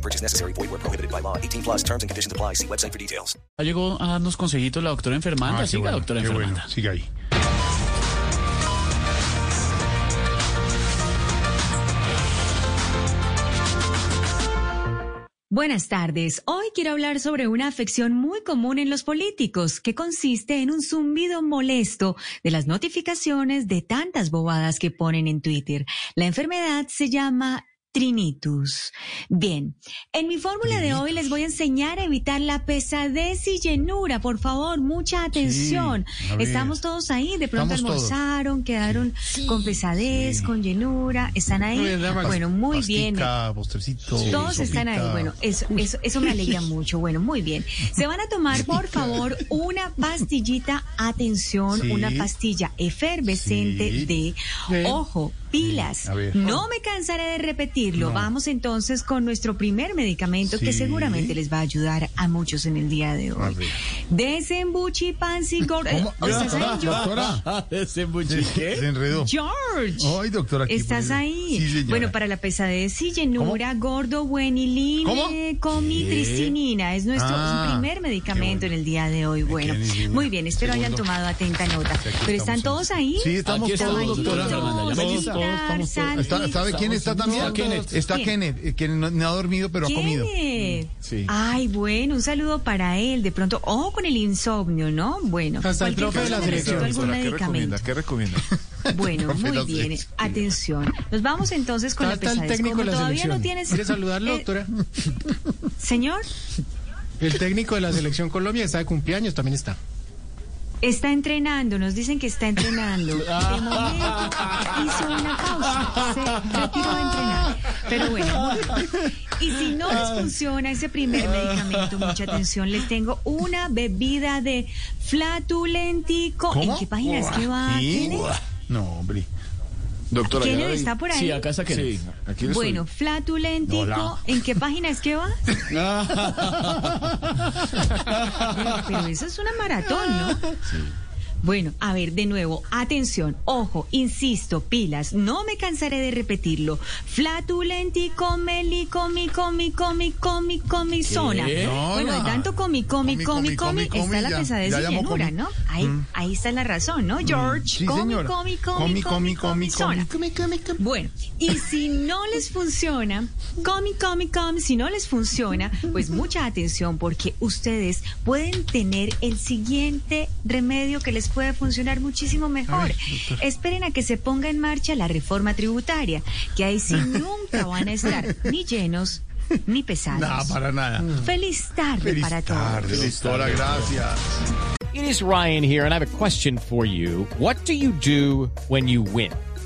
No purchase necessary. Void where prohibited by law. 18 plus terms and conditions apply. See website for details. Llegó a darnos consejitos la doctora Enfermanda. Ah, Siga, bueno, doctora Enfermanda. bueno. Siga ahí. Buenas tardes. Hoy quiero hablar sobre una afección muy común en los políticos que consiste en un zumbido molesto de las notificaciones de tantas bobadas que ponen en Twitter. La enfermedad se llama Trinitus. Bien, en mi fórmula de hoy les voy a enseñar a evitar la pesadez y llenura. Por favor, mucha atención. Estamos todos ahí, de pronto Estamos todos. almorzaron, quedaron con pesadez, con llenura. ¿Están ahí? Bueno, muy bien. Pastica. Todos están ahí. Bueno, eso, eso, eso me alegra mucho. Bueno, muy bien. Se van a tomar, por favor, una pastillita, atención, una pastilla efervescente de, ojo, pilas. A ver. No me cansaré de repetirlo. Vamos entonces con nuestro primer medicamento que seguramente les va a ayudar a muchos en el día de hoy. ver. Desembuchi Pansy Gord- ¿Cómo? ¿Estás ahí, George? Doctora. Ese Se, enredó. George. Ay, doctora. Estás ahí. Sí, bueno, para la pesadez y llenura, gordo, bueniline, comitricinina. Es nuestro Ah, primer medicamento qué bueno. en el día de hoy. Bueno, muy bien, espero hayan tomado atenta nota. Pero están todos ahí. Sí, estamos Aquí estamos, todos, doctora Todos, estamos todos. Está-. ¿Sabe quién está también? Está Kenneth. Está ¿Quién? Kenneth, eh, que no, no ha dormido, pero ha comido. Kenneth. Sí. Ay, bueno, un saludo para él. De pronto, ojo con el insomnio, ¿no? Bueno, Hasta el profe de la selección. algún. ¿Qué recomienda? Bueno, muy bien. Atención. Nos vamos entonces con la Está el pesadez. técnico Como de la todavía selección. no tienes... ¿Quiere saludarlo, Eh, doctora? Señor, El técnico de la selección Colombia está de cumpleaños, también está. Está entrenando. Nos dicen que está entrenando. De momento hizo una pausa. Se retiró de entrenar. Pero bueno. Y si no les funciona ese primer medicamento, mucha atención, les tengo una bebida de flatulentico. ¿En ¿Cómo? qué página es que va? ¿Qué? No, hombre. Doctora, Kenneth está por ahí. Sí, acá está Kenneth. Sí, aquí Bueno, flatulentico, Hola. ¿en qué página es que va? Pero, pero eso es una maratón, ¿no? Bueno, a ver, de nuevo, atención, ojo, insisto, pilas, no me cansaré de repetirlo. Flatulentico, meli, comi, comi, comi, comi, comi, zona. No, bueno, no. de tanto comi, comi, Comi, comi, está la pesadez llenura, comi. ¿no? Ahí, ahí está la razón, ¿no, George? Comi, comi, comi, Comi, comi, zona. Bueno, y si no les funciona, comi, comi, comi, si no les funciona, pues mucha atención porque ustedes pueden tener el siguiente remedio que les puede funcionar muchísimo mejor. Esperen a que se ponga en marcha la reforma tributaria, que ahí sí nunca van a estar ni llenos ni pesados. No, para nada. Feliz tarde Feliz para tarde, todos. doctora, gracias. It is Ryan here, and I have a question for you. What do you do when you win?